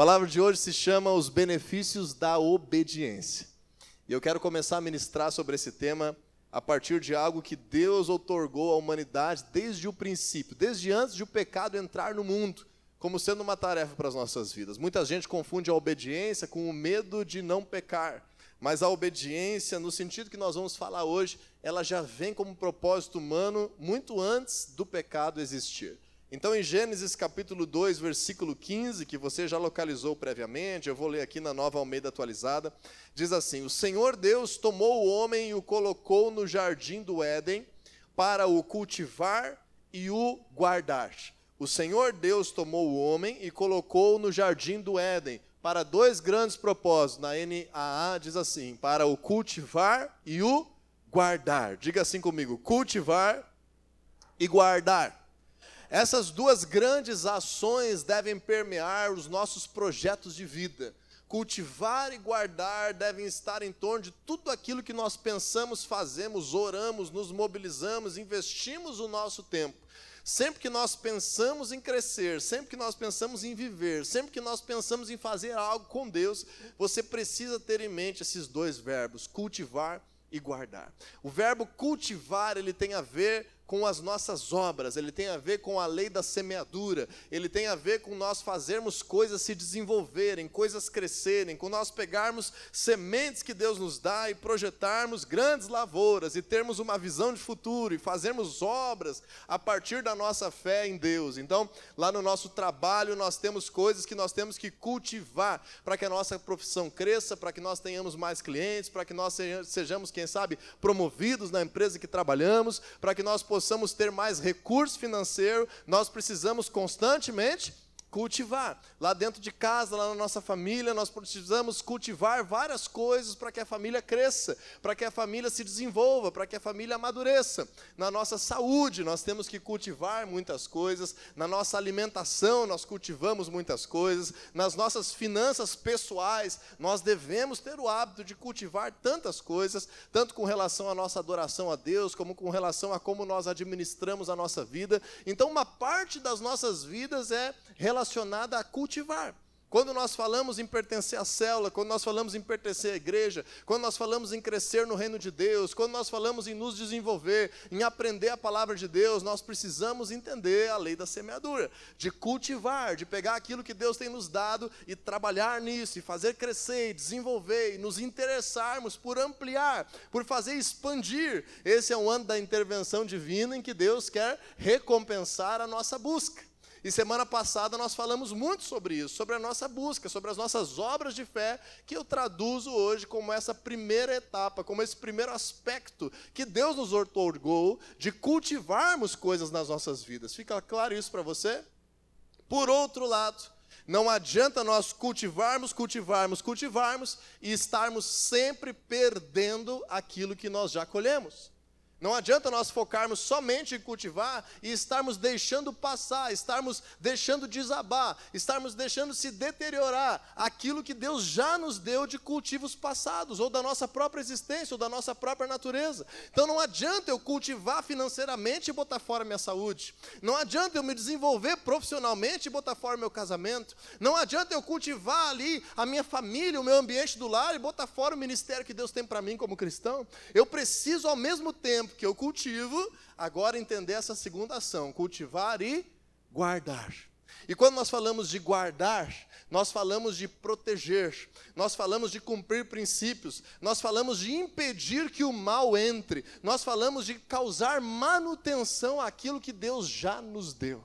palavra de hoje se chama Os Benefícios da Obediência. E eu quero começar a ministrar sobre esse tema a partir de algo que Deus outorgou à humanidade desde o princípio, desde antes de o pecado entrar no mundo, como sendo uma tarefa para as nossas vidas. Muita gente confunde a obediência com o medo de não pecar. Mas a obediência, no sentido que nós vamos falar hoje, ela já vem como propósito humano muito antes do pecado existir. Então, em Gênesis capítulo 2, versículo 15, que você já localizou previamente, eu vou ler aqui na nova Almeida atualizada, diz assim: O Senhor Deus tomou o homem e o colocou no jardim do Éden para o cultivar e o guardar. O Senhor Deus tomou o homem e colocou no jardim do Éden para dois grandes propósitos. Na NAA diz assim: para o cultivar e o guardar. Diga assim comigo: cultivar e guardar. Essas duas grandes ações devem permear os nossos projetos de vida. Cultivar e guardar devem estar em torno de tudo aquilo que nós pensamos, fazemos, oramos, nos mobilizamos, investimos o nosso tempo. Sempre que nós pensamos em crescer, sempre que nós pensamos em viver, sempre que nós pensamos em fazer algo com Deus, você precisa ter em mente esses dois verbos, cultivar e guardar. O verbo cultivar, ele tem a ver com as nossas obras, ele tem a ver com a lei da semeadura, ele tem a ver com nós fazermos coisas se desenvolverem, coisas crescerem, com nós pegarmos sementes que Deus nos dá e projetarmos grandes lavouras e termos uma visão de futuro e fazermos obras a partir da nossa fé em Deus. Então, lá no nosso trabalho, nós temos coisas que nós temos que cultivar para que a nossa profissão cresça, para que nós tenhamos mais clientes, para que nós sejamos, quem sabe, promovidos na empresa que trabalhamos, para que nós possamos possamos ter mais recurso financeiro, nós precisamos constantemente cultivar. Lá dentro de casa, lá na nossa família, nós precisamos cultivar várias coisas para que a família cresça, para que a família se desenvolva, para que a família amadureça. Na nossa saúde, nós temos que cultivar muitas coisas, na nossa alimentação, nós cultivamos muitas coisas, nas nossas finanças pessoais, nós devemos ter o hábito de cultivar tantas coisas, tanto com relação à nossa adoração a Deus, como com relação a como nós administramos a nossa vida. Então, uma parte das nossas vidas é relacionada relacionada a cultivar. Quando nós falamos em pertencer à célula, quando nós falamos em pertencer à igreja, quando nós falamos em crescer no reino de Deus, quando nós falamos em nos desenvolver, em aprender a palavra de Deus, nós precisamos entender a lei da semeadura, de cultivar, de pegar aquilo que Deus tem nos dado e trabalhar nisso, e fazer crescer, e desenvolver, e nos interessarmos por ampliar, por fazer expandir. Esse é um ano da intervenção divina em que Deus quer recompensar a nossa busca. E semana passada nós falamos muito sobre isso, sobre a nossa busca, sobre as nossas obras de fé, que eu traduzo hoje como essa primeira etapa, como esse primeiro aspecto que Deus nos otorgou de cultivarmos coisas nas nossas vidas. Fica claro isso para você? Por outro lado, não adianta nós cultivarmos, cultivarmos, cultivarmos e estarmos sempre perdendo aquilo que nós já colhemos. Não adianta nós focarmos somente em cultivar e estarmos deixando passar, estarmos deixando desabar, estarmos deixando se deteriorar aquilo que Deus já nos deu de cultivos passados, ou da nossa própria existência, ou da nossa própria natureza. Então não adianta eu cultivar financeiramente e botar fora minha saúde. Não adianta eu me desenvolver profissionalmente e botar fora meu casamento. Não adianta eu cultivar ali a minha família, o meu ambiente do lar e botar fora o ministério que Deus tem para mim como cristão. Eu preciso ao mesmo tempo tempo que eu cultivo, agora entender essa segunda ação, cultivar e guardar. E quando nós falamos de guardar, nós falamos de proteger, nós falamos de cumprir princípios, nós falamos de impedir que o mal entre, nós falamos de causar manutenção àquilo que Deus já nos deu.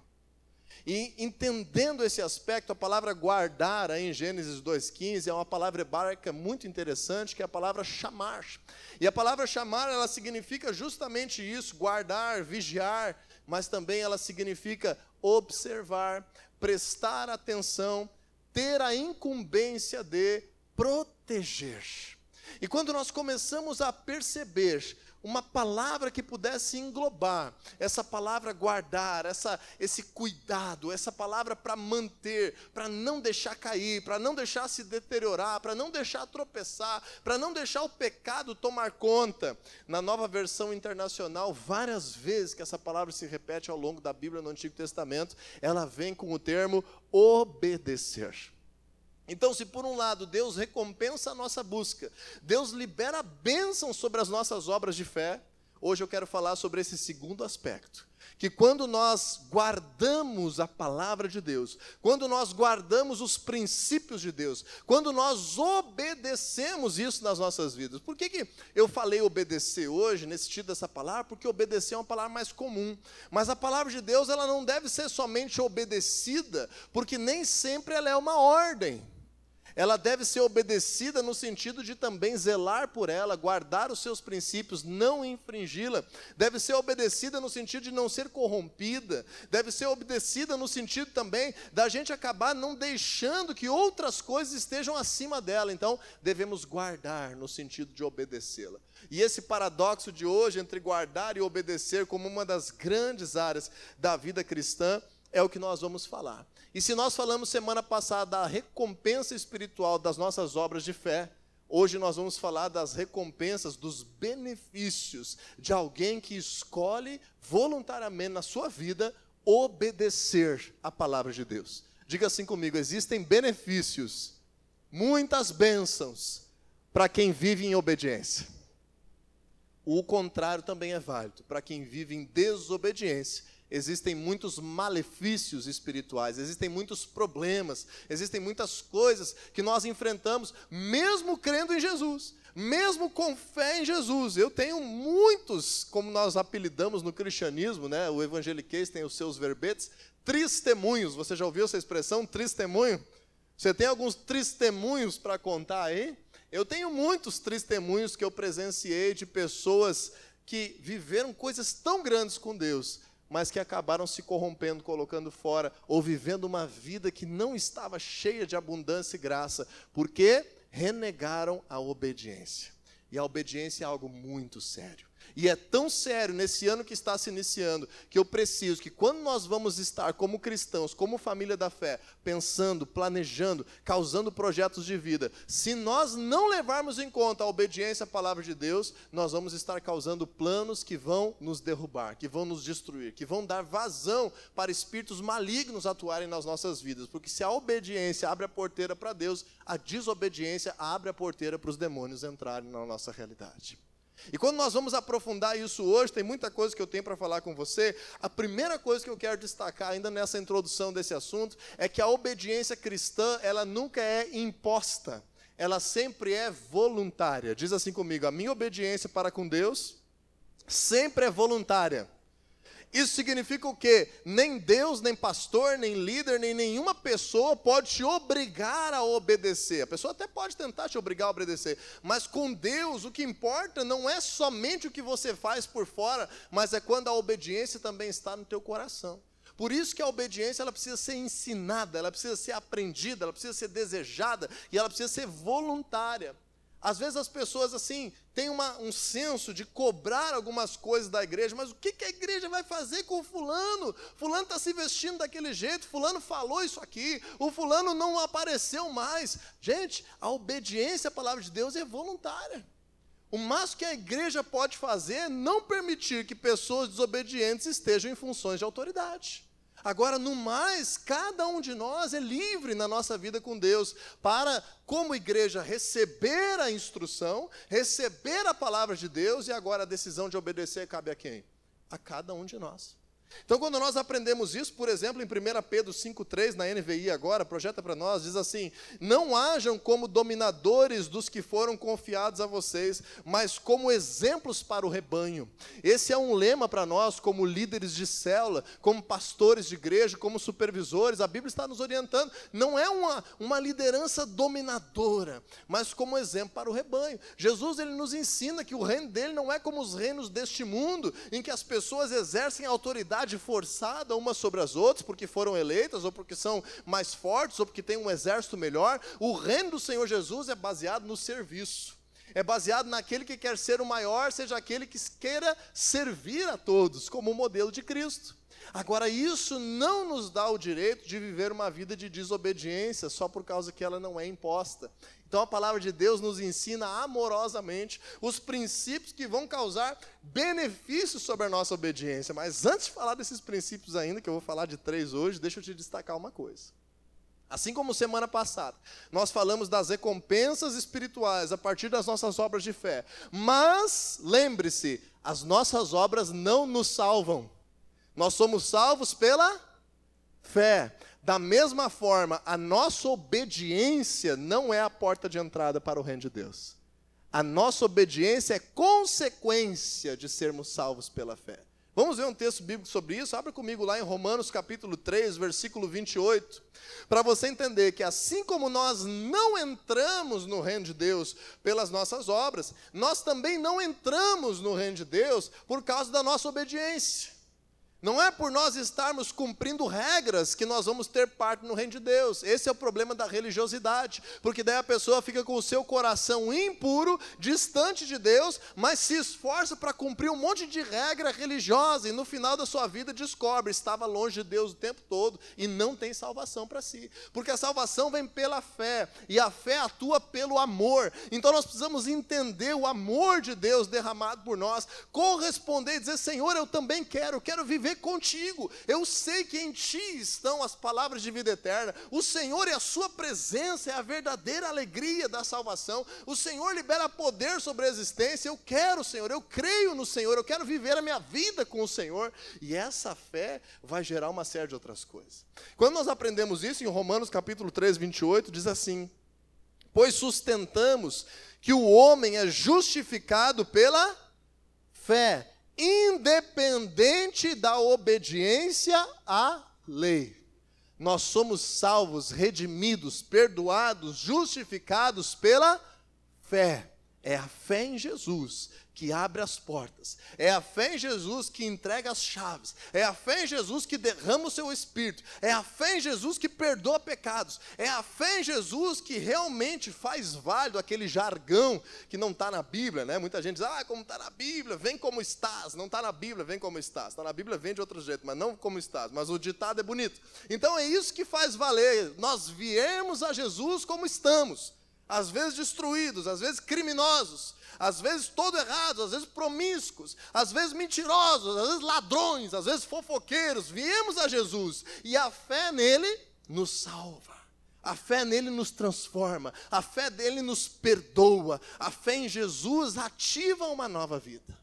E entendendo esse aspecto, a palavra guardar aí em Gênesis 2,15 é uma palavra hebraica muito interessante, que é a palavra chamar. E a palavra chamar, ela significa justamente isso, guardar, vigiar, mas também ela significa observar, prestar atenção, ter a incumbência de proteger. E quando nós começamos a perceber uma palavra que pudesse englobar essa palavra guardar, essa, esse cuidado, essa palavra para manter, para não deixar cair, para não deixar se deteriorar, para não deixar tropeçar, para não deixar o pecado tomar conta. Na nova versão internacional, várias vezes que essa palavra se repete ao longo da Bíblia no Antigo Testamento, ela vem com o termo obedecer. Então, se por um lado Deus recompensa a nossa busca, Deus libera bênção sobre as nossas obras de fé, hoje eu quero falar sobre esse segundo aspecto que quando nós guardamos a palavra de Deus, quando nós guardamos os princípios de Deus, quando nós obedecemos isso nas nossas vidas. Por que, que eu falei obedecer hoje, nesse sentido dessa palavra? Porque obedecer é uma palavra mais comum. Mas a palavra de Deus, ela não deve ser somente obedecida, porque nem sempre ela é uma ordem ela deve ser obedecida no sentido de também zelar por ela, guardar os seus princípios, não infringi-la. Deve ser obedecida no sentido de não ser corrompida. Deve ser obedecida no sentido também da gente acabar não deixando que outras coisas estejam acima dela. Então, devemos guardar no sentido de obedecê-la. E esse paradoxo de hoje entre guardar e obedecer como uma das grandes áreas da vida cristã é o que nós vamos falar. E se nós falamos semana passada da recompensa espiritual das nossas obras de fé, hoje nós vamos falar das recompensas, dos benefícios de alguém que escolhe voluntariamente na sua vida obedecer a palavra de Deus. Diga assim comigo: existem benefícios, muitas bênçãos para quem vive em obediência. O contrário também é válido para quem vive em desobediência existem muitos malefícios espirituais, existem muitos problemas, existem muitas coisas que nós enfrentamos, mesmo crendo em Jesus, mesmo com fé em Jesus. Eu tenho muitos, como nós apelidamos no cristianismo, né? o evangeliquez tem os seus verbetes, testemunhos. Você já ouviu essa expressão, testemunho? Você tem alguns testemunhos para contar aí? Eu tenho muitos testemunhos que eu presenciei de pessoas que viveram coisas tão grandes com Deus, mas que acabaram se corrompendo, colocando fora, ou vivendo uma vida que não estava cheia de abundância e graça, porque renegaram a obediência. E a obediência é algo muito sério. E é tão sério nesse ano que está se iniciando que eu preciso que quando nós vamos estar como cristãos, como família da fé, pensando, planejando, causando projetos de vida, se nós não levarmos em conta a obediência à palavra de Deus, nós vamos estar causando planos que vão nos derrubar, que vão nos destruir, que vão dar vazão para espíritos malignos atuarem nas nossas vidas, porque se a obediência abre a porteira para Deus, a desobediência abre a porteira para os demônios entrarem na nossa realidade. E quando nós vamos aprofundar isso hoje, tem muita coisa que eu tenho para falar com você. A primeira coisa que eu quero destacar ainda nessa introdução desse assunto é que a obediência cristã, ela nunca é imposta. Ela sempre é voluntária. Diz assim comigo: a minha obediência para com Deus sempre é voluntária. Isso significa o quê? Nem Deus, nem pastor, nem líder, nem nenhuma pessoa pode te obrigar a obedecer. A pessoa até pode tentar te obrigar a obedecer, mas com Deus o que importa não é somente o que você faz por fora, mas é quando a obediência também está no teu coração. Por isso que a obediência ela precisa ser ensinada, ela precisa ser aprendida, ela precisa ser desejada e ela precisa ser voluntária. Às vezes as pessoas assim têm uma, um senso de cobrar algumas coisas da igreja, mas o que, que a igreja vai fazer com o fulano? Fulano está se vestindo daquele jeito, fulano falou isso aqui, o fulano não apareceu mais. Gente, a obediência à palavra de Deus é voluntária. O máximo que a igreja pode fazer é não permitir que pessoas desobedientes estejam em funções de autoridade. Agora, no mais, cada um de nós é livre na nossa vida com Deus para, como igreja, receber a instrução, receber a palavra de Deus e agora a decisão de obedecer cabe a quem? A cada um de nós. Então, quando nós aprendemos isso, por exemplo, em 1 Pedro 5,3, na NVI agora, projeta para nós, diz assim: Não hajam como dominadores dos que foram confiados a vocês, mas como exemplos para o rebanho. Esse é um lema para nós, como líderes de célula, como pastores de igreja, como supervisores. A Bíblia está nos orientando. Não é uma, uma liderança dominadora, mas como exemplo para o rebanho. Jesus ele nos ensina que o reino dele não é como os reinos deste mundo, em que as pessoas exercem autoridade autoridade forçada umas sobre as outras, porque foram eleitas, ou porque são mais fortes, ou porque têm um exército melhor. O reino do Senhor Jesus é baseado no serviço. É baseado naquele que quer ser o maior, seja aquele que queira servir a todos, como o modelo de Cristo. Agora, isso não nos dá o direito de viver uma vida de desobediência só por causa que ela não é imposta. Então, a palavra de Deus nos ensina amorosamente os princípios que vão causar benefícios sobre a nossa obediência. Mas antes de falar desses princípios ainda, que eu vou falar de três hoje, deixa eu te destacar uma coisa. Assim como semana passada, nós falamos das recompensas espirituais a partir das nossas obras de fé. Mas, lembre-se, as nossas obras não nos salvam. Nós somos salvos pela fé. Da mesma forma, a nossa obediência não é a porta de entrada para o reino de Deus. A nossa obediência é consequência de sermos salvos pela fé. Vamos ver um texto bíblico sobre isso? Abra comigo lá em Romanos capítulo 3, versículo 28, para você entender que assim como nós não entramos no reino de Deus pelas nossas obras, nós também não entramos no reino de Deus por causa da nossa obediência. Não é por nós estarmos cumprindo regras que nós vamos ter parte no reino de Deus. Esse é o problema da religiosidade, porque daí a pessoa fica com o seu coração impuro, distante de Deus, mas se esforça para cumprir um monte de regra religiosa e no final da sua vida descobre estava longe de Deus o tempo todo e não tem salvação para si. Porque a salvação vem pela fé e a fé atua pelo amor. Então nós precisamos entender o amor de Deus derramado por nós, corresponder e dizer: Senhor, eu também quero, quero viver contigo. Eu sei que em ti estão as palavras de vida eterna. O Senhor e a sua presença é a verdadeira alegria da salvação. O Senhor libera poder sobre a existência. Eu quero, Senhor, eu creio no Senhor, eu quero viver a minha vida com o Senhor. E essa fé vai gerar uma série de outras coisas. Quando nós aprendemos isso em Romanos capítulo 3, 28, diz assim: Pois sustentamos que o homem é justificado pela fé independente da obediência à lei. Nós somos salvos, redimidos, perdoados, justificados pela fé. É a fé em Jesus que abre as portas. É a fé em Jesus que entrega as chaves. É a fé em Jesus que derrama o seu espírito. É a fé em Jesus que perdoa pecados. É a fé em Jesus que realmente faz válido aquele jargão que não está na Bíblia, né? Muita gente diz, ah, como está na Bíblia, vem como estás. Não está na Bíblia, vem como estás. Está na Bíblia, vem de outro jeito, mas não como estás. Mas o ditado é bonito. Então é isso que faz valer. Nós viemos a Jesus como estamos. Às vezes destruídos, às vezes criminosos, às vezes todo errado, às vezes promíscuos, às vezes mentirosos, às vezes ladrões, às vezes fofoqueiros, viemos a Jesus e a fé nele nos salva. A fé nele nos transforma, a fé dele nos perdoa, a fé em Jesus ativa uma nova vida.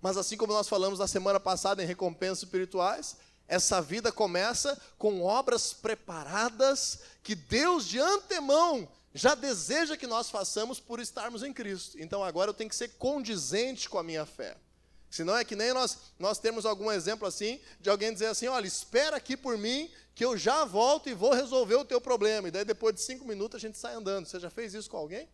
Mas assim como nós falamos na semana passada em recompensas espirituais, essa vida começa com obras preparadas que Deus de antemão já deseja que nós façamos por estarmos em Cristo. Então agora eu tenho que ser condizente com a minha fé. Senão é que nem nós, nós temos algum exemplo assim, de alguém dizer assim: olha, espera aqui por mim, que eu já volto e vou resolver o teu problema. E daí depois de cinco minutos a gente sai andando. Você já fez isso com alguém?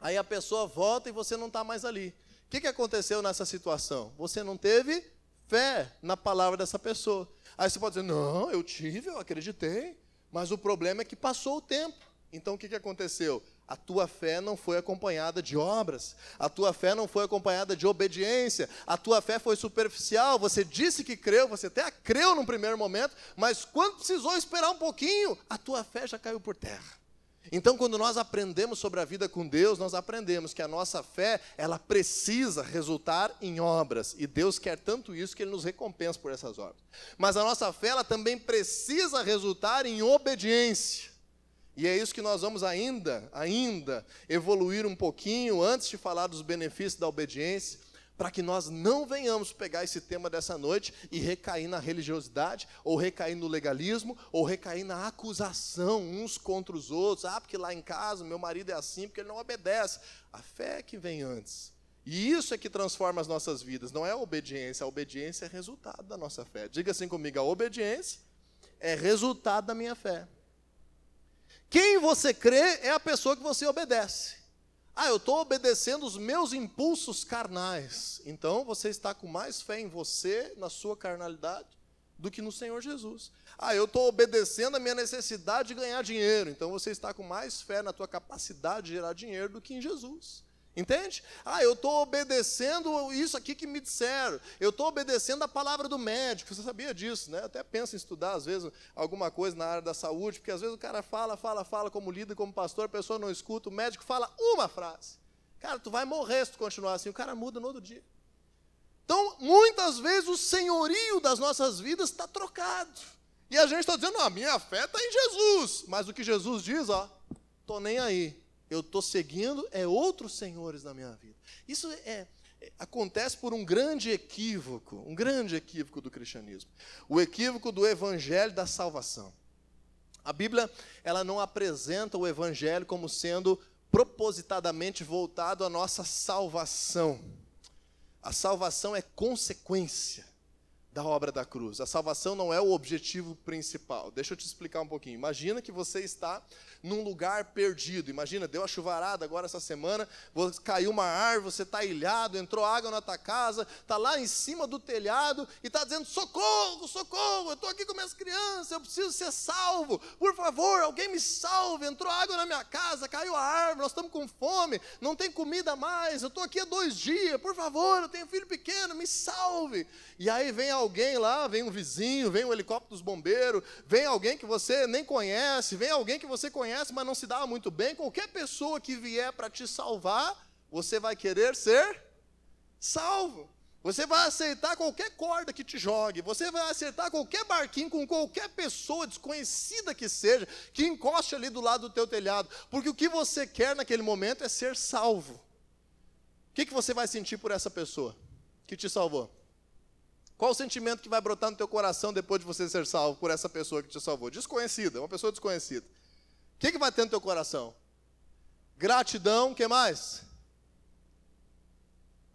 Aí a pessoa volta e você não está mais ali. O que, que aconteceu nessa situação? Você não teve fé na palavra dessa pessoa. Aí você pode dizer: não, eu tive, eu acreditei. Mas o problema é que passou o tempo. Então o que, que aconteceu? A tua fé não foi acompanhada de obras, a tua fé não foi acompanhada de obediência, a tua fé foi superficial. Você disse que creu, você até creu no primeiro momento, mas quando precisou esperar um pouquinho, a tua fé já caiu por terra. Então, quando nós aprendemos sobre a vida com Deus, nós aprendemos que a nossa fé, ela precisa resultar em obras, e Deus quer tanto isso que ele nos recompensa por essas obras. Mas a nossa fé, ela também precisa resultar em obediência. E é isso que nós vamos ainda, ainda evoluir um pouquinho antes de falar dos benefícios da obediência, para que nós não venhamos pegar esse tema dessa noite e recair na religiosidade, ou recair no legalismo, ou recair na acusação uns contra os outros. Ah, porque lá em casa meu marido é assim, porque ele não obedece. A fé é que vem antes. E isso é que transforma as nossas vidas, não é a obediência. A obediência é resultado da nossa fé. Diga assim comigo: a obediência é resultado da minha fé. Quem você crê é a pessoa que você obedece. Ah, eu estou obedecendo os meus impulsos carnais. Então você está com mais fé em você, na sua carnalidade, do que no Senhor Jesus. Ah, eu estou obedecendo a minha necessidade de ganhar dinheiro. Então você está com mais fé na tua capacidade de gerar dinheiro do que em Jesus. Entende? Ah, eu estou obedecendo isso aqui que me disseram. Eu estou obedecendo a palavra do médico. Você sabia disso, né? Eu até penso em estudar, às vezes, alguma coisa na área da saúde, porque às vezes o cara fala, fala, fala como líder, como pastor, a pessoa não escuta, o médico fala uma frase. Cara, tu vai morrer se tu continuar assim. O cara muda no outro dia. Então, muitas vezes, o senhorio das nossas vidas está trocado. E a gente está dizendo, a minha fé está em Jesus. Mas o que Jesus diz, ó, tô nem aí. Eu estou seguindo é outros senhores na minha vida. Isso é, é, acontece por um grande equívoco, um grande equívoco do cristianismo. O equívoco do evangelho da salvação. A Bíblia, ela não apresenta o evangelho como sendo propositadamente voltado à nossa salvação. A salvação é consequência da obra da cruz. A salvação não é o objetivo principal. Deixa eu te explicar um pouquinho. Imagina que você está num lugar perdido. Imagina, deu a chuvarada agora essa semana, caiu uma árvore, você está ilhado, entrou água na tua casa, está lá em cima do telhado e está dizendo: socorro, socorro, eu estou aqui com minhas crianças, eu preciso ser salvo. Por favor, alguém me salve. Entrou água na minha casa, caiu a árvore, nós estamos com fome, não tem comida mais, eu estou aqui há dois dias, por favor, eu tenho filho pequeno, me salve. E aí vem alguém lá, vem um vizinho, vem um helicóptero dos bombeiros, vem alguém que você nem conhece, vem alguém que você conhece mas não se dá muito bem, qualquer pessoa que vier para te salvar, você vai querer ser salvo. Você vai aceitar qualquer corda que te jogue, você vai aceitar qualquer barquinho com qualquer pessoa desconhecida que seja, que encoste ali do lado do teu telhado, porque o que você quer naquele momento é ser salvo. O que, que você vai sentir por essa pessoa que te salvou? Qual o sentimento que vai brotar no teu coração depois de você ser salvo por essa pessoa que te salvou? Desconhecida, uma pessoa desconhecida que, que vai ter no teu coração? Gratidão, o que mais?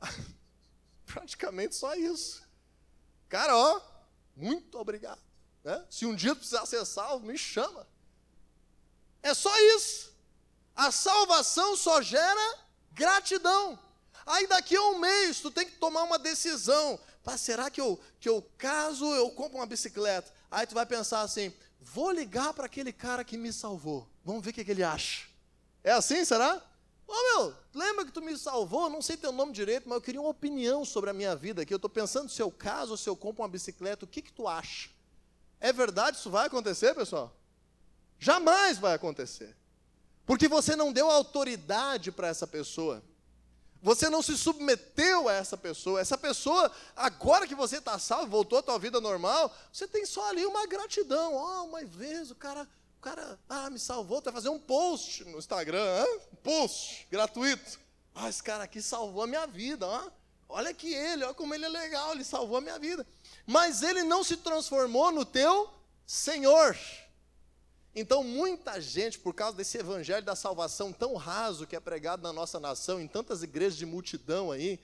Praticamente só isso. Cara, ó, muito obrigado. Né? Se um dia tu precisar ser salvo, me chama. É só isso. A salvação só gera gratidão. Aí daqui a um mês tu tem que tomar uma decisão. Pá, será que eu, que eu caso, eu compro uma bicicleta? Aí tu vai pensar assim, vou ligar para aquele cara que me salvou. Vamos ver o que, que ele acha. É assim, será? Ô oh, meu, lembra que tu me salvou? Não sei teu nome direito, mas eu queria uma opinião sobre a minha vida aqui. Eu estou pensando se eu caso se eu compro uma bicicleta, o que, que tu acha? É verdade isso vai acontecer, pessoal? Jamais vai acontecer. Porque você não deu autoridade para essa pessoa. Você não se submeteu a essa pessoa. Essa pessoa, agora que você está salvo, voltou à tua vida normal, você tem só ali uma gratidão. Oh, uma vez o cara cara, ah, me salvou, vai fazer um post no Instagram, hein? um post gratuito. Ah, esse cara aqui salvou a minha vida, ó. olha que ele, olha como ele é legal, ele salvou a minha vida. Mas ele não se transformou no teu Senhor. Então, muita gente, por causa desse evangelho da salvação tão raso que é pregado na nossa nação, em tantas igrejas de multidão aí,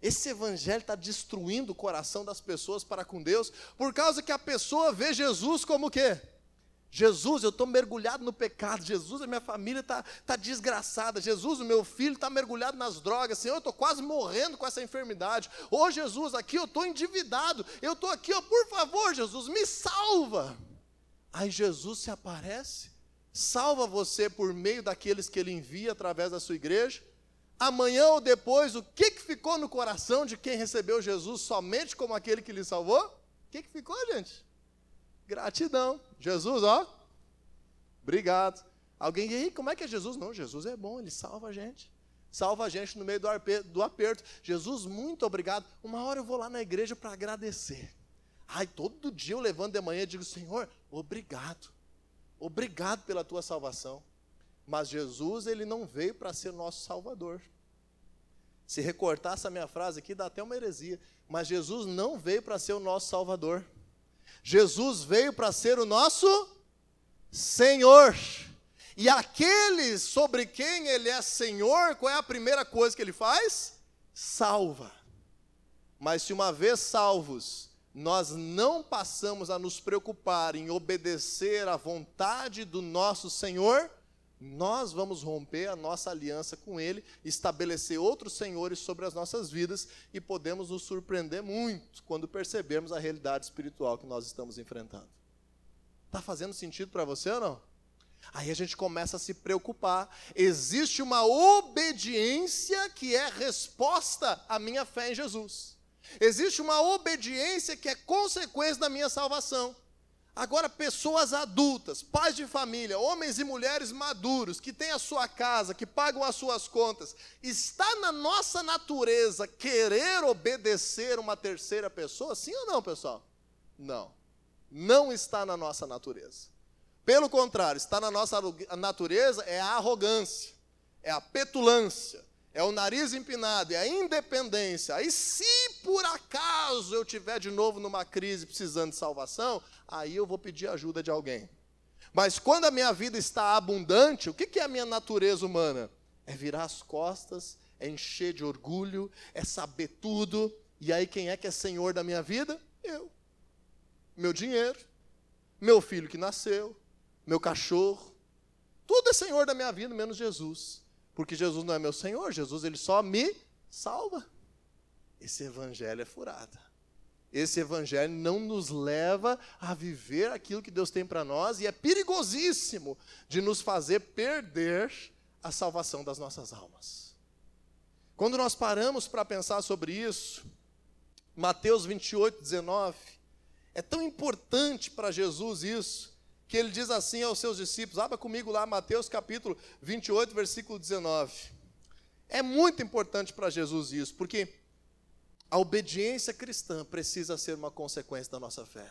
esse evangelho está destruindo o coração das pessoas para com Deus, por causa que a pessoa vê Jesus como o quê? Jesus, eu estou mergulhado no pecado. Jesus, a minha família está tá desgraçada. Jesus, o meu filho está mergulhado nas drogas. Senhor, eu estou quase morrendo com essa enfermidade. Ô oh, Jesus, aqui eu estou endividado. Eu estou aqui, ó, por favor, Jesus, me salva. Aí Jesus se aparece, salva você por meio daqueles que ele envia através da sua igreja. Amanhã ou depois, o que, que ficou no coração de quem recebeu Jesus somente como aquele que lhe salvou? O que, que ficou, gente? Gratidão. Jesus, ó. Obrigado. Alguém, e como é que é Jesus? Não, Jesus é bom, ele salva a gente. Salva a gente no meio do aperto. Jesus, muito obrigado. Uma hora eu vou lá na igreja para agradecer. Ai, todo dia eu levanto de manhã e digo, Senhor, obrigado. Obrigado pela tua salvação. Mas Jesus, ele não veio para ser nosso salvador. Se recortar essa minha frase aqui, dá até uma heresia. Mas Jesus não veio para ser o nosso salvador. Jesus veio para ser o nosso Senhor. E aqueles sobre quem ele é Senhor, qual é a primeira coisa que ele faz? Salva. Mas se uma vez salvos, nós não passamos a nos preocupar em obedecer à vontade do nosso Senhor, nós vamos romper a nossa aliança com Ele, estabelecer outros senhores sobre as nossas vidas e podemos nos surpreender muito quando percebermos a realidade espiritual que nós estamos enfrentando. Está fazendo sentido para você ou não? Aí a gente começa a se preocupar. Existe uma obediência que é resposta à minha fé em Jesus. Existe uma obediência que é consequência da minha salvação. Agora, pessoas adultas, pais de família, homens e mulheres maduros, que têm a sua casa, que pagam as suas contas, está na nossa natureza querer obedecer uma terceira pessoa? Sim ou não, pessoal? Não. Não está na nossa natureza. Pelo contrário, está na nossa natureza é a arrogância, é a petulância, é o nariz empinado, é a independência. Aí, se por acaso eu tiver de novo numa crise precisando de salvação, aí eu vou pedir ajuda de alguém. Mas quando a minha vida está abundante, o que é a minha natureza humana? É virar as costas, é encher de orgulho, é saber tudo. E aí, quem é que é senhor da minha vida? Eu. Meu dinheiro, meu filho que nasceu, meu cachorro. Tudo é Senhor da minha vida, menos Jesus. Porque Jesus não é meu Senhor, Jesus ele só me salva. Esse evangelho é furada. Esse evangelho não nos leva a viver aquilo que Deus tem para nós e é perigosíssimo de nos fazer perder a salvação das nossas almas. Quando nós paramos para pensar sobre isso, Mateus 28, 19, é tão importante para Jesus isso, que ele diz assim aos seus discípulos, abra comigo lá Mateus capítulo 28, versículo 19. É muito importante para Jesus isso, porque a obediência cristã precisa ser uma consequência da nossa fé.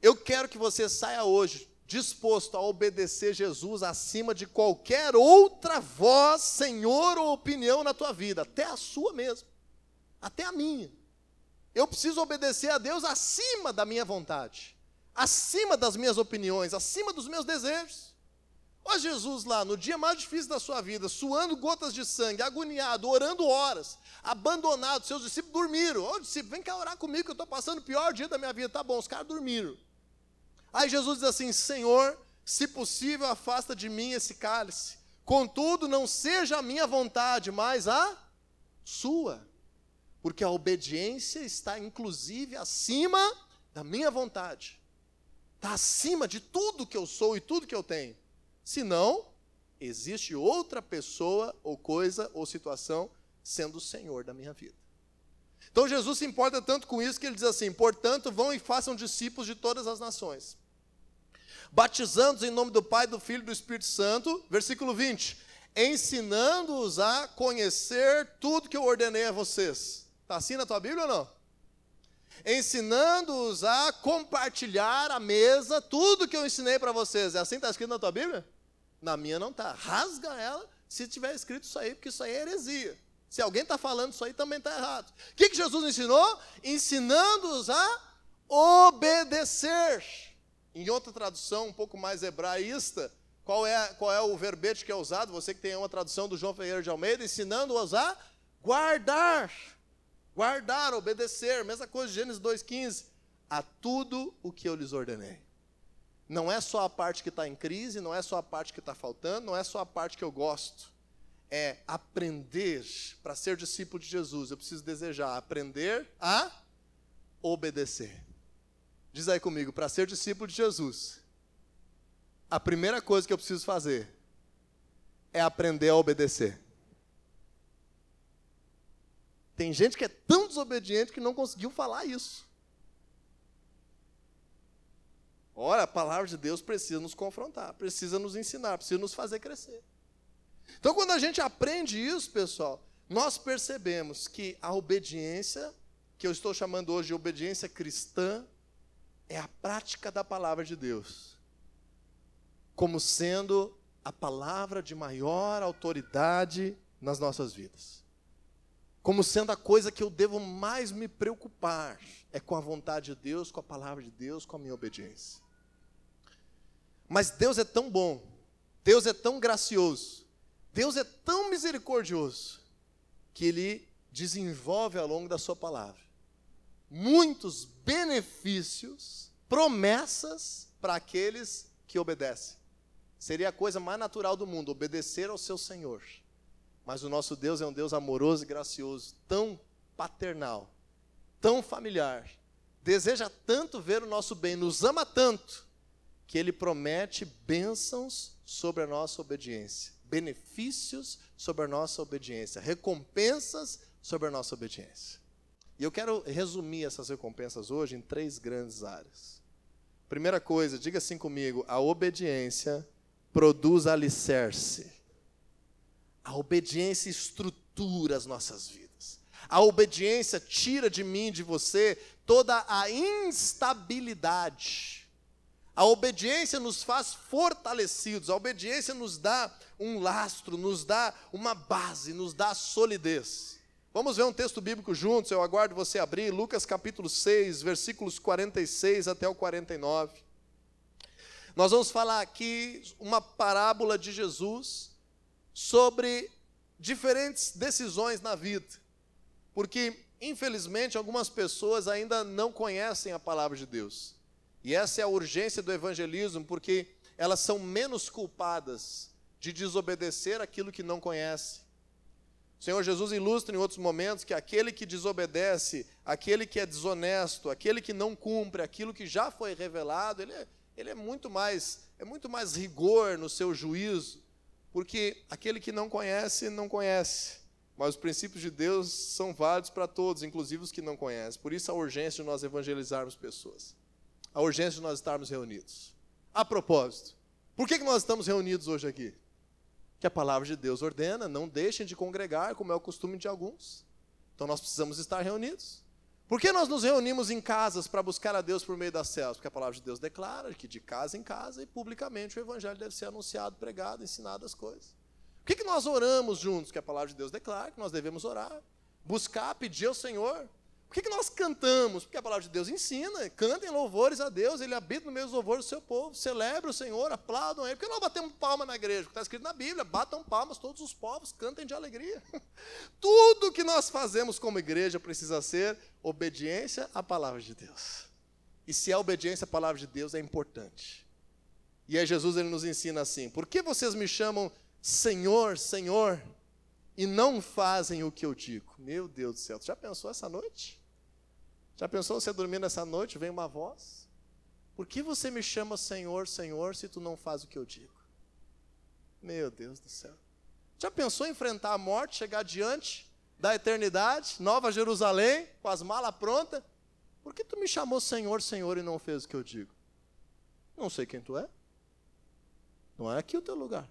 Eu quero que você saia hoje disposto a obedecer Jesus acima de qualquer outra voz, senhor ou opinião na tua vida, até a sua mesmo, até a minha. Eu preciso obedecer a Deus acima da minha vontade acima das minhas opiniões, acima dos meus desejos. Olha Jesus lá, no dia mais difícil da sua vida, suando gotas de sangue, agoniado, orando horas, abandonado, seus discípulos dormiram. Ô discípulo, vem cá orar comigo que eu estou passando o pior dia da minha vida. Tá bom, os caras dormiram. Aí Jesus diz assim: Senhor, se possível, afasta de mim esse cálice. Contudo, não seja a minha vontade, mas a sua. Porque a obediência está inclusive acima da minha vontade está acima de tudo que eu sou e tudo que eu tenho. Senão, existe outra pessoa ou coisa ou situação sendo o Senhor da minha vida. Então Jesus se importa tanto com isso que ele diz assim: portanto, vão e façam discípulos de todas as nações, batizando-os em nome do Pai, do Filho e do Espírito Santo, versículo 20, ensinando-os a conhecer tudo que eu ordenei a vocês. Está assim na tua Bíblia ou não? Ensinando-os a compartilhar a mesa, tudo que eu ensinei para vocês. É assim que está escrito na tua Bíblia? Na minha não está. Rasga ela se tiver escrito isso aí, porque isso aí é heresia. Se alguém está falando isso aí, também está errado. O que, que Jesus ensinou? Ensinando-os a obedecer. Em outra tradução, um pouco mais hebraísta, qual é, qual é o verbete que é usado? Você que tem uma tradução do João Ferreira de Almeida, ensinando-os a guardar guardar, obedecer, mesma coisa Gênesis 2,15, a tudo o que eu lhes ordenei. Não é só a parte que está em crise, não é só a parte que está faltando, não é só a parte que eu gosto. É aprender, para ser discípulo de Jesus, eu preciso desejar aprender a obedecer. Diz aí comigo, para ser discípulo de Jesus, a primeira coisa que eu preciso fazer é aprender a obedecer. Tem gente que é tão desobediente que não conseguiu falar isso. Ora, a palavra de Deus precisa nos confrontar, precisa nos ensinar, precisa nos fazer crescer. Então, quando a gente aprende isso, pessoal, nós percebemos que a obediência, que eu estou chamando hoje de obediência cristã, é a prática da palavra de Deus, como sendo a palavra de maior autoridade nas nossas vidas como sendo a coisa que eu devo mais me preocupar, é com a vontade de Deus, com a palavra de Deus, com a minha obediência. Mas Deus é tão bom, Deus é tão gracioso, Deus é tão misericordioso, que Ele desenvolve ao longo da Sua palavra muitos benefícios, promessas para aqueles que obedecem. Seria a coisa mais natural do mundo, obedecer ao seu Senhor. Mas o nosso Deus é um Deus amoroso e gracioso, tão paternal, tão familiar, deseja tanto ver o nosso bem, nos ama tanto, que ele promete bênçãos sobre a nossa obediência, benefícios sobre a nossa obediência, recompensas sobre a nossa obediência. E eu quero resumir essas recompensas hoje em três grandes áreas. Primeira coisa, diga assim comigo: a obediência produz alicerce. A obediência estrutura as nossas vidas. A obediência tira de mim, de você, toda a instabilidade. A obediência nos faz fortalecidos, a obediência nos dá um lastro, nos dá uma base, nos dá solidez. Vamos ver um texto bíblico juntos, eu aguardo você abrir, Lucas capítulo 6, versículos 46 até o 49. Nós vamos falar aqui uma parábola de Jesus sobre diferentes decisões na vida. Porque, infelizmente, algumas pessoas ainda não conhecem a palavra de Deus. E essa é a urgência do evangelismo, porque elas são menos culpadas de desobedecer aquilo que não conhece. O Senhor Jesus ilustra em outros momentos que aquele que desobedece, aquele que é desonesto, aquele que não cumpre aquilo que já foi revelado, ele é, ele é muito mais é muito mais rigor no seu juízo, porque aquele que não conhece não conhece. Mas os princípios de Deus são válidos para todos, inclusive os que não conhecem. Por isso a urgência de nós evangelizarmos pessoas. A urgência de nós estarmos reunidos. A propósito, por que, que nós estamos reunidos hoje aqui? Que a palavra de Deus ordena, não deixem de congregar, como é o costume de alguns. Então nós precisamos estar reunidos. Por que nós nos reunimos em casas para buscar a Deus por meio das células? Porque a palavra de Deus declara que de casa em casa e publicamente o evangelho deve ser anunciado, pregado, ensinado as coisas. Por que, que nós oramos juntos? Que a palavra de Deus declara que nós devemos orar, buscar, pedir ao Senhor. Por que, que nós cantamos? Porque a palavra de Deus ensina, cantem louvores a Deus, Ele habita no meio dos louvores do seu povo, celebra o Senhor, aplaudam Ele. Por que nós batemos palma na igreja? Está escrito na Bíblia, batam palmas todos os povos, cantem de alegria. Tudo que nós fazemos como igreja precisa ser obediência à palavra de Deus. E se é obediência à palavra de Deus, é importante. E aí Jesus ele nos ensina assim: por que vocês me chamam Senhor, Senhor, e não fazem o que eu digo. Meu Deus do céu, já pensou essa noite? Já pensou você dormindo essa noite, vem uma voz? Por que você me chama Senhor, Senhor, se tu não faz o que eu digo? Meu Deus do céu. Já pensou em enfrentar a morte, chegar diante da eternidade, Nova Jerusalém, com as malas prontas? Por que tu me chamou Senhor, Senhor e não fez o que eu digo? Não sei quem tu é. Não é aqui o teu lugar.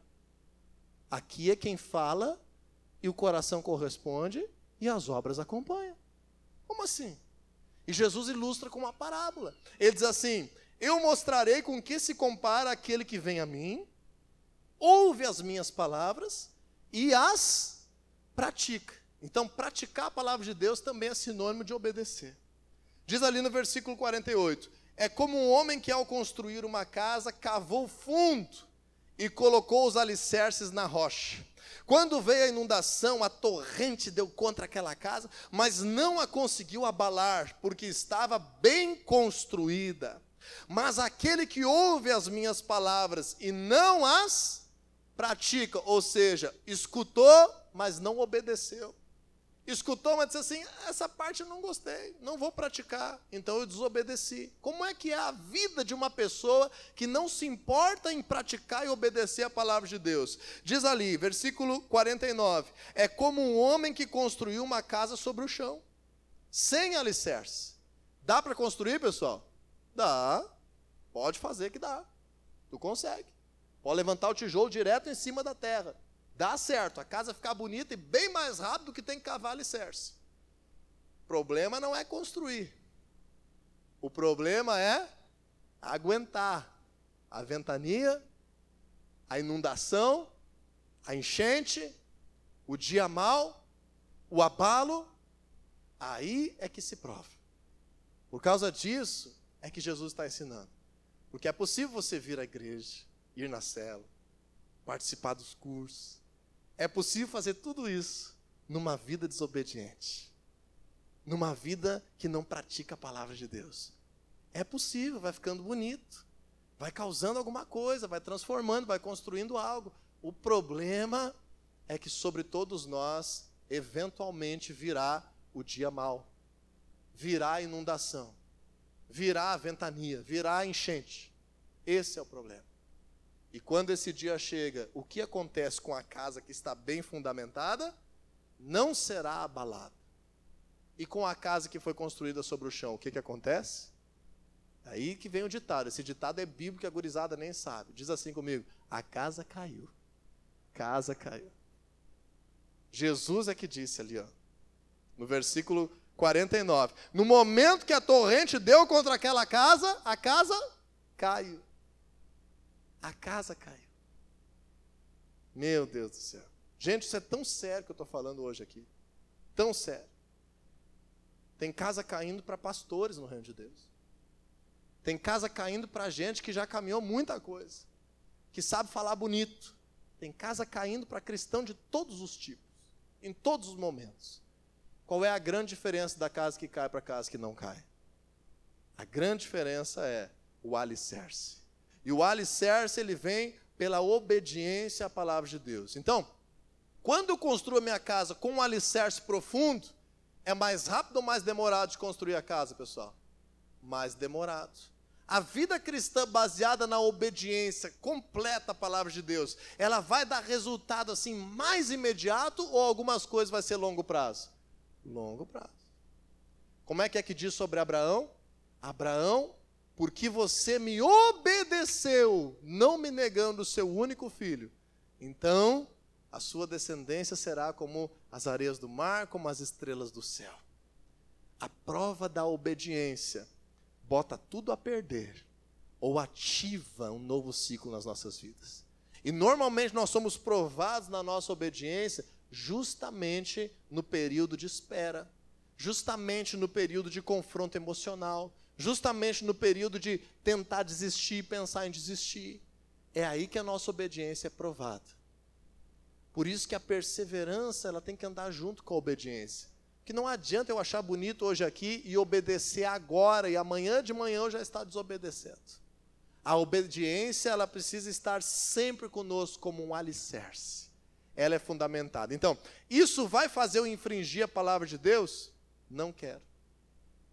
Aqui é quem fala e o coração corresponde e as obras acompanham. Como assim? E Jesus ilustra com uma parábola. Ele diz assim: Eu mostrarei com que se compara aquele que vem a mim, ouve as minhas palavras e as pratica. Então, praticar a palavra de Deus também é sinônimo de obedecer. Diz ali no versículo 48: É como um homem que, ao construir uma casa, cavou fundo e colocou os alicerces na rocha. Quando veio a inundação, a torrente deu contra aquela casa, mas não a conseguiu abalar, porque estava bem construída. Mas aquele que ouve as minhas palavras e não as pratica, ou seja, escutou, mas não obedeceu, escutou, mas disse assim: essa parte eu não gostei, não vou praticar, então eu desobedeci. Como é que é a vida de uma pessoa que não se importa em praticar e obedecer a palavra de Deus? Diz ali, versículo 49: é como um homem que construiu uma casa sobre o chão, sem alicerce. Dá para construir, pessoal? Dá, pode fazer que dá, tu consegue. Pode levantar o tijolo direto em cima da terra. Dá certo, a casa ficar bonita e bem mais rápido do que tem que cavar alicerce. O problema não é construir. O problema é aguentar a ventania, a inundação, a enchente, o dia mal, o abalo. Aí é que se prova. Por causa disso é que Jesus está ensinando. Porque é possível você vir à igreja, ir na cela, participar dos cursos, é possível fazer tudo isso numa vida desobediente, numa vida que não pratica a palavra de Deus. É possível, vai ficando bonito, vai causando alguma coisa, vai transformando, vai construindo algo. O problema é que sobre todos nós, eventualmente virá o dia mau, virá a inundação, virá a ventania, virá a enchente. Esse é o problema. E quando esse dia chega, o que acontece com a casa que está bem fundamentada? Não será abalada. E com a casa que foi construída sobre o chão, o que, que acontece? Aí que vem o ditado. Esse ditado é bíblico, a gurizada nem sabe. Diz assim comigo: a casa caiu. Casa caiu. Jesus é que disse ali, ó, no versículo 49. No momento que a torrente deu contra aquela casa, a casa caiu. A casa caiu. Meu Deus do céu. Gente, isso é tão sério que eu estou falando hoje aqui. Tão sério. Tem casa caindo para pastores no reino de Deus. Tem casa caindo para gente que já caminhou muita coisa, que sabe falar bonito. Tem casa caindo para cristão de todos os tipos, em todos os momentos. Qual é a grande diferença da casa que cai para a casa que não cai? A grande diferença é o alicerce. E o alicerce ele vem pela obediência à palavra de Deus. Então, quando eu construo a minha casa com um alicerce profundo, é mais rápido ou mais demorado de construir a casa, pessoal? Mais demorado. A vida cristã baseada na obediência completa à palavra de Deus, ela vai dar resultado assim mais imediato ou algumas coisas vai ser longo prazo? Longo prazo. Como é que é que diz sobre Abraão? Abraão, porque você me obedeceu, não me negando o seu único filho, então a sua descendência será como as areias do mar, como as estrelas do céu. A prova da obediência bota tudo a perder ou ativa um novo ciclo nas nossas vidas. E normalmente nós somos provados na nossa obediência justamente no período de espera, justamente no período de confronto emocional, justamente no período de tentar desistir e pensar em desistir. É aí que a nossa obediência é provada. Por isso que a perseverança ela tem que andar junto com a obediência. Que não adianta eu achar bonito hoje aqui e obedecer agora e amanhã de manhã eu já estar desobedecendo. A obediência ela precisa estar sempre conosco como um alicerce. Ela é fundamentada. Então, isso vai fazer eu infringir a palavra de Deus? Não quero.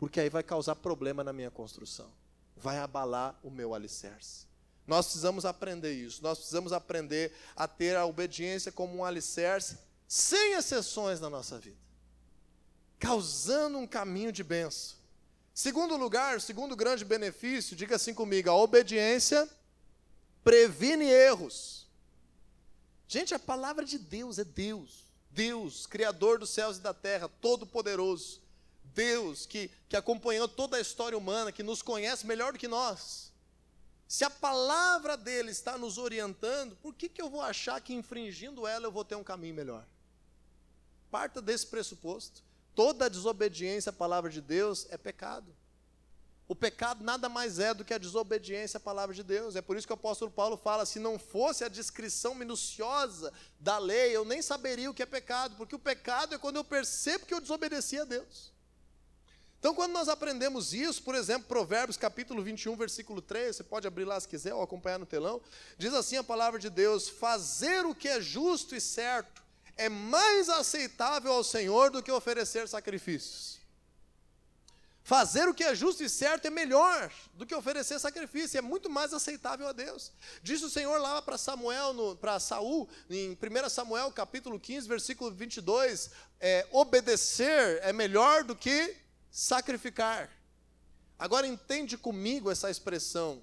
Porque aí vai causar problema na minha construção. Vai abalar o meu alicerce. Nós precisamos aprender isso. Nós precisamos aprender a ter a obediência como um alicerce, sem exceções na nossa vida, causando um caminho de benção. Segundo lugar, segundo grande benefício, diga assim comigo: a obediência previne erros. Gente, a palavra de Deus é Deus. Deus, Criador dos céus e da terra, Todo-Poderoso. Deus que, que acompanhou toda a história humana, que nos conhece melhor do que nós. Se a palavra dele está nos orientando, por que, que eu vou achar que infringindo ela eu vou ter um caminho melhor? Parta desse pressuposto. Toda desobediência à palavra de Deus é pecado. O pecado nada mais é do que a desobediência à palavra de Deus. É por isso que o apóstolo Paulo fala: se não fosse a descrição minuciosa da lei, eu nem saberia o que é pecado, porque o pecado é quando eu percebo que eu desobedeci a Deus. Então, quando nós aprendemos isso, por exemplo, Provérbios capítulo 21, versículo 3, você pode abrir lá se quiser ou acompanhar no telão, diz assim a palavra de Deus: Fazer o que é justo e certo é mais aceitável ao Senhor do que oferecer sacrifícios. Fazer o que é justo e certo é melhor do que oferecer sacrifício, é muito mais aceitável a Deus. Diz o Senhor lá para Samuel, para Saul, em 1 Samuel capítulo 15, versículo 22, é, obedecer é melhor do que sacrificar. Agora entende comigo essa expressão.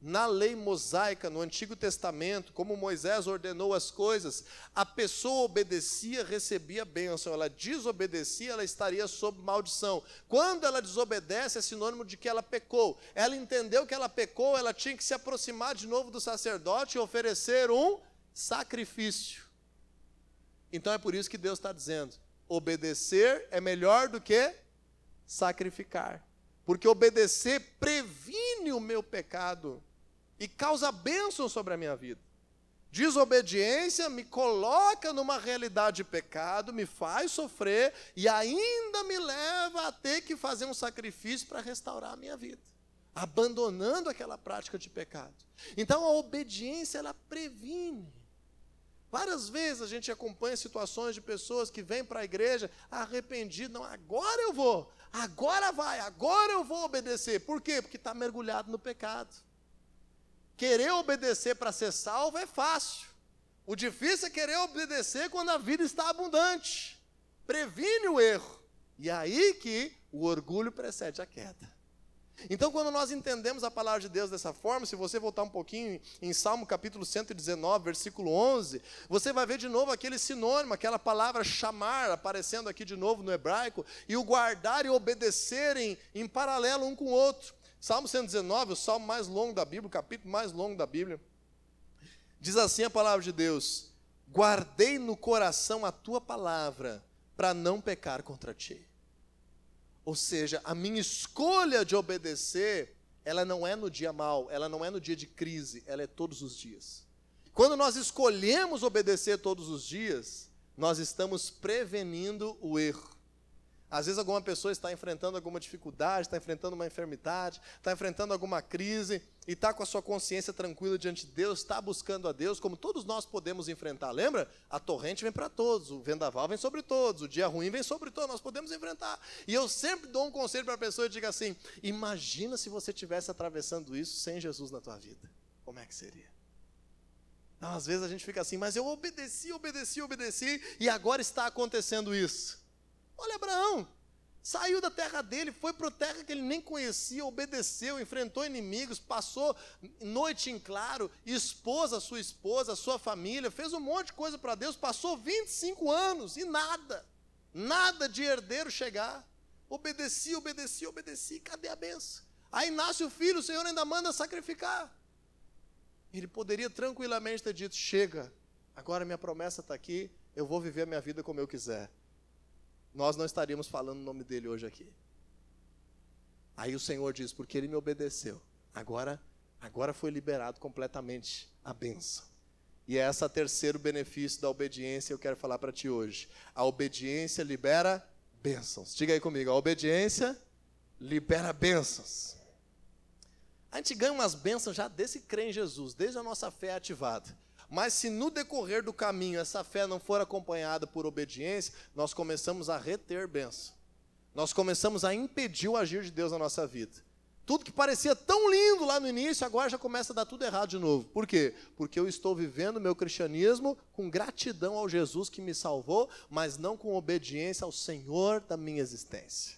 Na lei mosaica, no Antigo Testamento, como Moisés ordenou as coisas, a pessoa obedecia, recebia bênção. Ela desobedecia, ela estaria sob maldição. Quando ela desobedece, é sinônimo de que ela pecou. Ela entendeu que ela pecou, ela tinha que se aproximar de novo do sacerdote e oferecer um sacrifício. Então é por isso que Deus está dizendo: obedecer é melhor do que sacrificar. Porque obedecer previne o meu pecado e causa bênção sobre a minha vida. Desobediência me coloca numa realidade de pecado, me faz sofrer e ainda me leva a ter que fazer um sacrifício para restaurar a minha vida, abandonando aquela prática de pecado. Então a obediência ela previne. Várias vezes a gente acompanha situações de pessoas que vêm para a igreja arrependidas, não, agora eu vou, agora vai, agora eu vou obedecer. Por quê? Porque está mergulhado no pecado. Querer obedecer para ser salvo é fácil. O difícil é querer obedecer quando a vida está abundante. Previne o erro. E aí que o orgulho precede a queda. Então, quando nós entendemos a palavra de Deus dessa forma, se você voltar um pouquinho em Salmo capítulo 119, versículo 11, você vai ver de novo aquele sinônimo, aquela palavra chamar aparecendo aqui de novo no hebraico, e o guardar e obedecerem em paralelo um com o outro. Salmo 119, o salmo mais longo da Bíblia, o capítulo mais longo da Bíblia. Diz assim a palavra de Deus: Guardei no coração a tua palavra, para não pecar contra ti. Ou seja, a minha escolha de obedecer, ela não é no dia mal, ela não é no dia de crise, ela é todos os dias. Quando nós escolhemos obedecer todos os dias, nós estamos prevenindo o erro. Às vezes alguma pessoa está enfrentando alguma dificuldade, está enfrentando uma enfermidade, está enfrentando alguma crise e está com a sua consciência tranquila diante de Deus, está buscando a Deus, como todos nós podemos enfrentar. Lembra? A torrente vem para todos, o vendaval vem sobre todos, o dia ruim vem sobre todos, nós podemos enfrentar. E eu sempre dou um conselho para a pessoa e digo assim: imagina se você estivesse atravessando isso sem Jesus na tua vida. Como é que seria? Não, às vezes a gente fica assim, mas eu obedeci, obedeci, obedeci, e agora está acontecendo isso. Olha Abraão, saiu da terra dele, foi para a terra que ele nem conhecia, obedeceu, enfrentou inimigos, passou noite em claro, expôs a sua esposa, a sua família, fez um monte de coisa para Deus, passou 25 anos e nada, nada de herdeiro chegar. Obedeci, obedeci, obedeci, cadê a benção? Aí nasce o filho, o Senhor ainda manda sacrificar. Ele poderia tranquilamente ter dito: chega, agora minha promessa está aqui, eu vou viver a minha vida como eu quiser nós não estaríamos falando o nome dele hoje aqui. Aí o Senhor diz: porque ele me obedeceu. Agora, agora foi liberado completamente a benção. E é esse terceiro benefício da obediência que eu quero falar para ti hoje. A obediência libera bênçãos. Diga aí comigo, a obediência libera bênçãos. A gente ganha umas bênçãos já desse crer em Jesus, desde a nossa fé ativada. Mas se no decorrer do caminho essa fé não for acompanhada por obediência, nós começamos a reter bênção. Nós começamos a impedir o agir de Deus na nossa vida. Tudo que parecia tão lindo lá no início, agora já começa a dar tudo errado de novo. Por quê? Porque eu estou vivendo meu cristianismo com gratidão ao Jesus que me salvou, mas não com obediência ao Senhor da minha existência.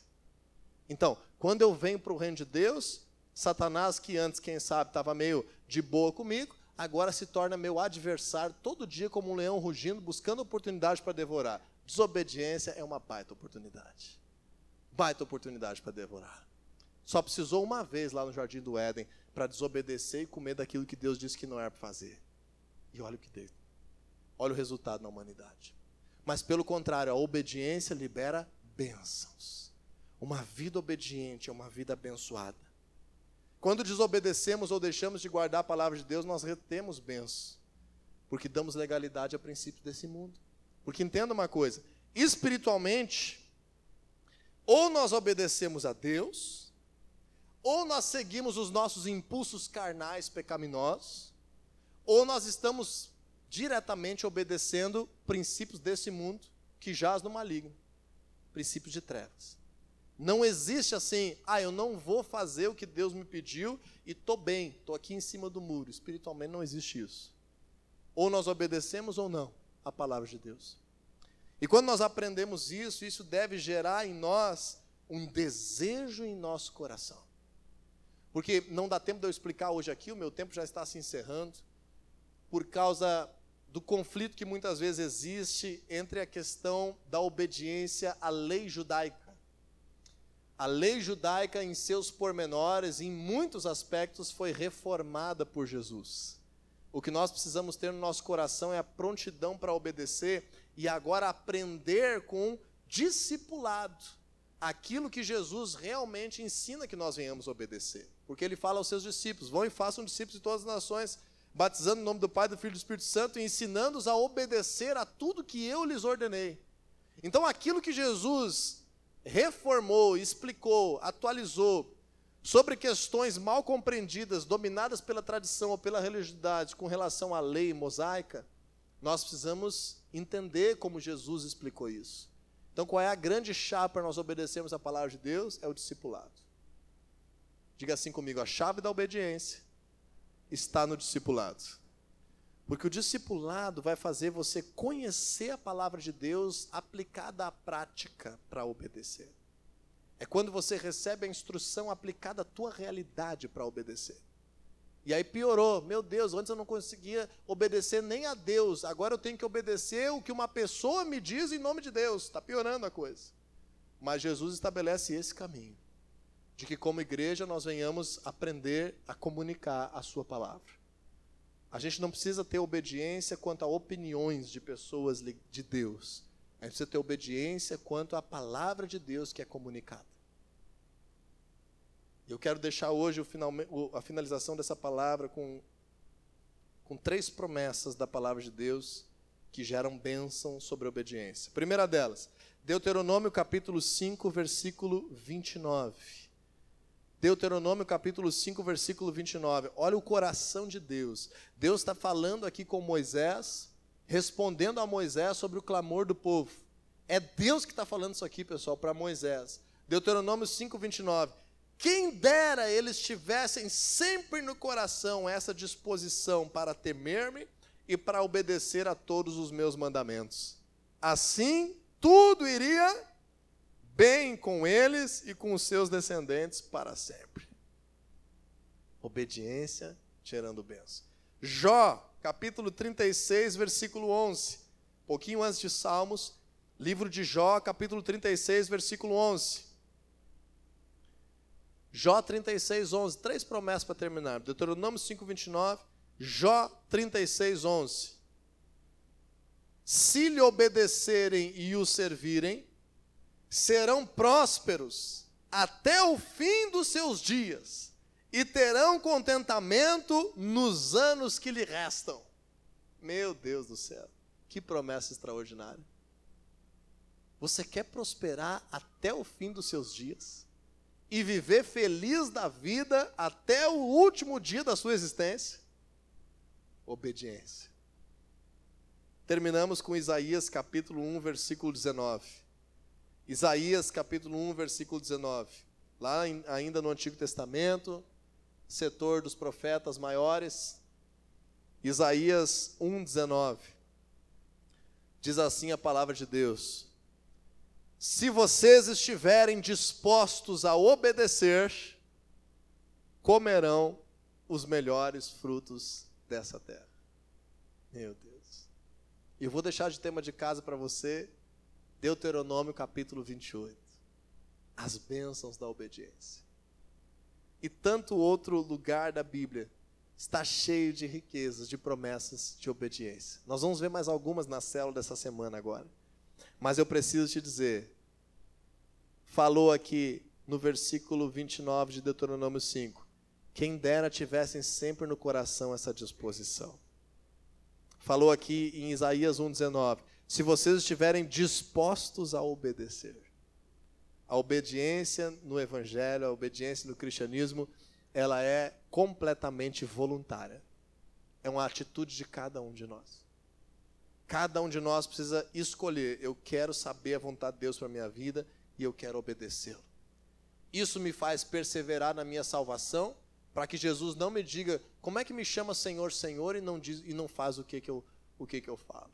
Então, quando eu venho para o reino de Deus, Satanás, que antes, quem sabe, estava meio de boa comigo, agora se torna meu adversário todo dia como um leão rugindo, buscando oportunidade para devorar. Desobediência é uma baita oportunidade. Baita oportunidade para devorar. Só precisou uma vez lá no jardim do Éden para desobedecer e comer daquilo que Deus disse que não era para fazer. E olha o que deu. Olha o resultado na humanidade. Mas pelo contrário, a obediência libera bênçãos. Uma vida obediente é uma vida abençoada. Quando desobedecemos ou deixamos de guardar a palavra de Deus, nós retemos bênçãos, porque damos legalidade a princípios desse mundo. Porque entenda uma coisa: espiritualmente, ou nós obedecemos a Deus, ou nós seguimos os nossos impulsos carnais pecaminosos, ou nós estamos diretamente obedecendo princípios desse mundo que jaz no maligno princípios de trevas. Não existe assim, ah, eu não vou fazer o que Deus me pediu e estou bem, estou aqui em cima do muro. Espiritualmente não existe isso. Ou nós obedecemos ou não a palavra de Deus. E quando nós aprendemos isso, isso deve gerar em nós um desejo em nosso coração. Porque não dá tempo de eu explicar hoje aqui, o meu tempo já está se encerrando, por causa do conflito que muitas vezes existe entre a questão da obediência à lei judaica a lei judaica, em seus pormenores, em muitos aspectos, foi reformada por Jesus. O que nós precisamos ter no nosso coração é a prontidão para obedecer e agora aprender com discipulado aquilo que Jesus realmente ensina que nós venhamos obedecer. Porque ele fala aos seus discípulos: vão e façam discípulos de todas as nações, batizando no nome do Pai, do Filho e do Espírito Santo e ensinando-os a obedecer a tudo que eu lhes ordenei. Então, aquilo que Jesus reformou, explicou, atualizou sobre questões mal compreendidas, dominadas pela tradição ou pela religiosidade com relação à lei mosaica, nós precisamos entender como Jesus explicou isso. Então, qual é a grande chave para nós obedecermos a palavra de Deus? É o discipulado. Diga assim comigo: a chave da obediência está no discipulado. Porque o discipulado vai fazer você conhecer a palavra de Deus aplicada à prática para obedecer. É quando você recebe a instrução aplicada à tua realidade para obedecer. E aí piorou. Meu Deus, antes eu não conseguia obedecer nem a Deus. Agora eu tenho que obedecer o que uma pessoa me diz em nome de Deus. Está piorando a coisa. Mas Jesus estabelece esse caminho. De que, como igreja, nós venhamos aprender a comunicar a Sua palavra. A gente não precisa ter obediência quanto a opiniões de pessoas de Deus. A gente precisa ter obediência quanto à palavra de Deus que é comunicada. Eu quero deixar hoje a finalização dessa palavra com, com três promessas da palavra de Deus que geram bênção sobre a obediência. primeira delas, Deuteronômio capítulo 5, versículo 29. Deuteronômio capítulo 5, versículo 29. Olha o coração de Deus. Deus está falando aqui com Moisés, respondendo a Moisés sobre o clamor do povo. É Deus que está falando isso aqui, pessoal, para Moisés. Deuteronômio 5, 29. Quem dera eles tivessem sempre no coração essa disposição para temer-me e para obedecer a todos os meus mandamentos. Assim, tudo iria bem com eles e com os seus descendentes para sempre. Obediência gerando bênção. Jó, capítulo 36, versículo 11. pouquinho antes de Salmos, livro de Jó, capítulo 36, versículo 11. Jó 36, 11. Três promessas para terminar. Deuteronômio 5, 29. Jó 36, 11. Se lhe obedecerem e o servirem, serão prósperos até o fim dos seus dias e terão contentamento nos anos que lhe restam. Meu Deus do céu, que promessa extraordinária. Você quer prosperar até o fim dos seus dias? e viver feliz da vida até o último dia da sua existência? Obediência. Terminamos com Isaías capítulo 1, versículo 19. Isaías capítulo 1, versículo 19. Lá em, ainda no Antigo Testamento, setor dos profetas maiores, Isaías 1, 19. Diz assim a palavra de Deus: se vocês estiverem dispostos a obedecer, comerão os melhores frutos dessa terra. Meu Deus. E eu vou deixar de tema de casa para você, Deuteronômio capítulo 28. As bênçãos da obediência. E tanto outro lugar da Bíblia está cheio de riquezas, de promessas de obediência. Nós vamos ver mais algumas na célula dessa semana agora. Mas eu preciso te dizer, falou aqui no versículo 29 de Deuteronômio 5, quem dera tivessem sempre no coração essa disposição. Falou aqui em Isaías 1,19: se vocês estiverem dispostos a obedecer. A obediência no Evangelho, a obediência no cristianismo, ela é completamente voluntária. É uma atitude de cada um de nós. Cada um de nós precisa escolher: eu quero saber a vontade de Deus para a minha vida e eu quero obedecê-lo. Isso me faz perseverar na minha salvação, para que Jesus não me diga como é que me chama Senhor, Senhor e não, diz, e não faz o que, que, eu, o que, que eu falo.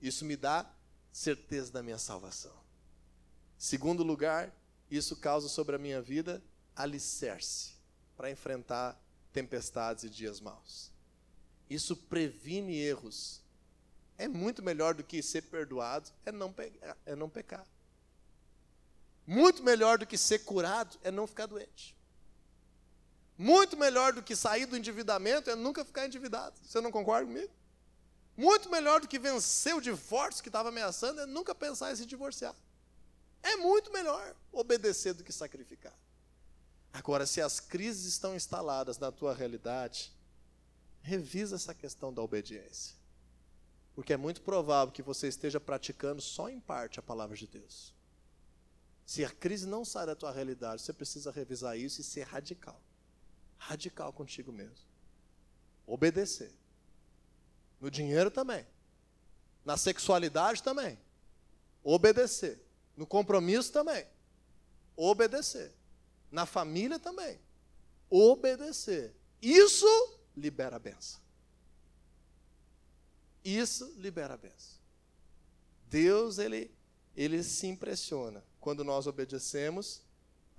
Isso me dá certeza da minha salvação. Segundo lugar, isso causa sobre a minha vida alicerce para enfrentar tempestades e dias maus. Isso previne erros é muito melhor do que ser perdoado, é não, é não pecar. Muito melhor do que ser curado é não ficar doente. Muito melhor do que sair do endividamento é nunca ficar endividado. Você não concorda comigo? Muito melhor do que vencer o divórcio que estava ameaçando é nunca pensar em se divorciar. É muito melhor obedecer do que sacrificar. Agora, se as crises estão instaladas na tua realidade, revisa essa questão da obediência. Porque é muito provável que você esteja praticando só em parte a palavra de Deus. Se a crise não sai da tua realidade, você precisa revisar isso e ser radical. Radical contigo mesmo. Obedecer. No dinheiro também. Na sexualidade também. Obedecer. No compromisso também. Obedecer. Na família também. Obedecer. Isso libera a benção. Isso libera a benção. Deus, ele, ele se impressiona quando nós obedecemos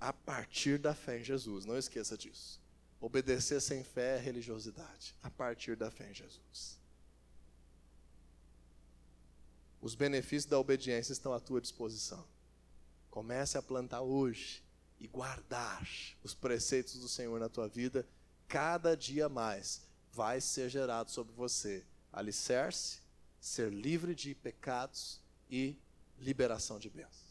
a partir da fé em Jesus. Não esqueça disso. Obedecer sem fé é religiosidade, a partir da fé em Jesus. Os benefícios da obediência estão à tua disposição. Comece a plantar hoje e guardar os preceitos do Senhor na tua vida, cada dia mais vai ser gerado sobre você alicerce, ser livre de pecados e liberação de bênçãos.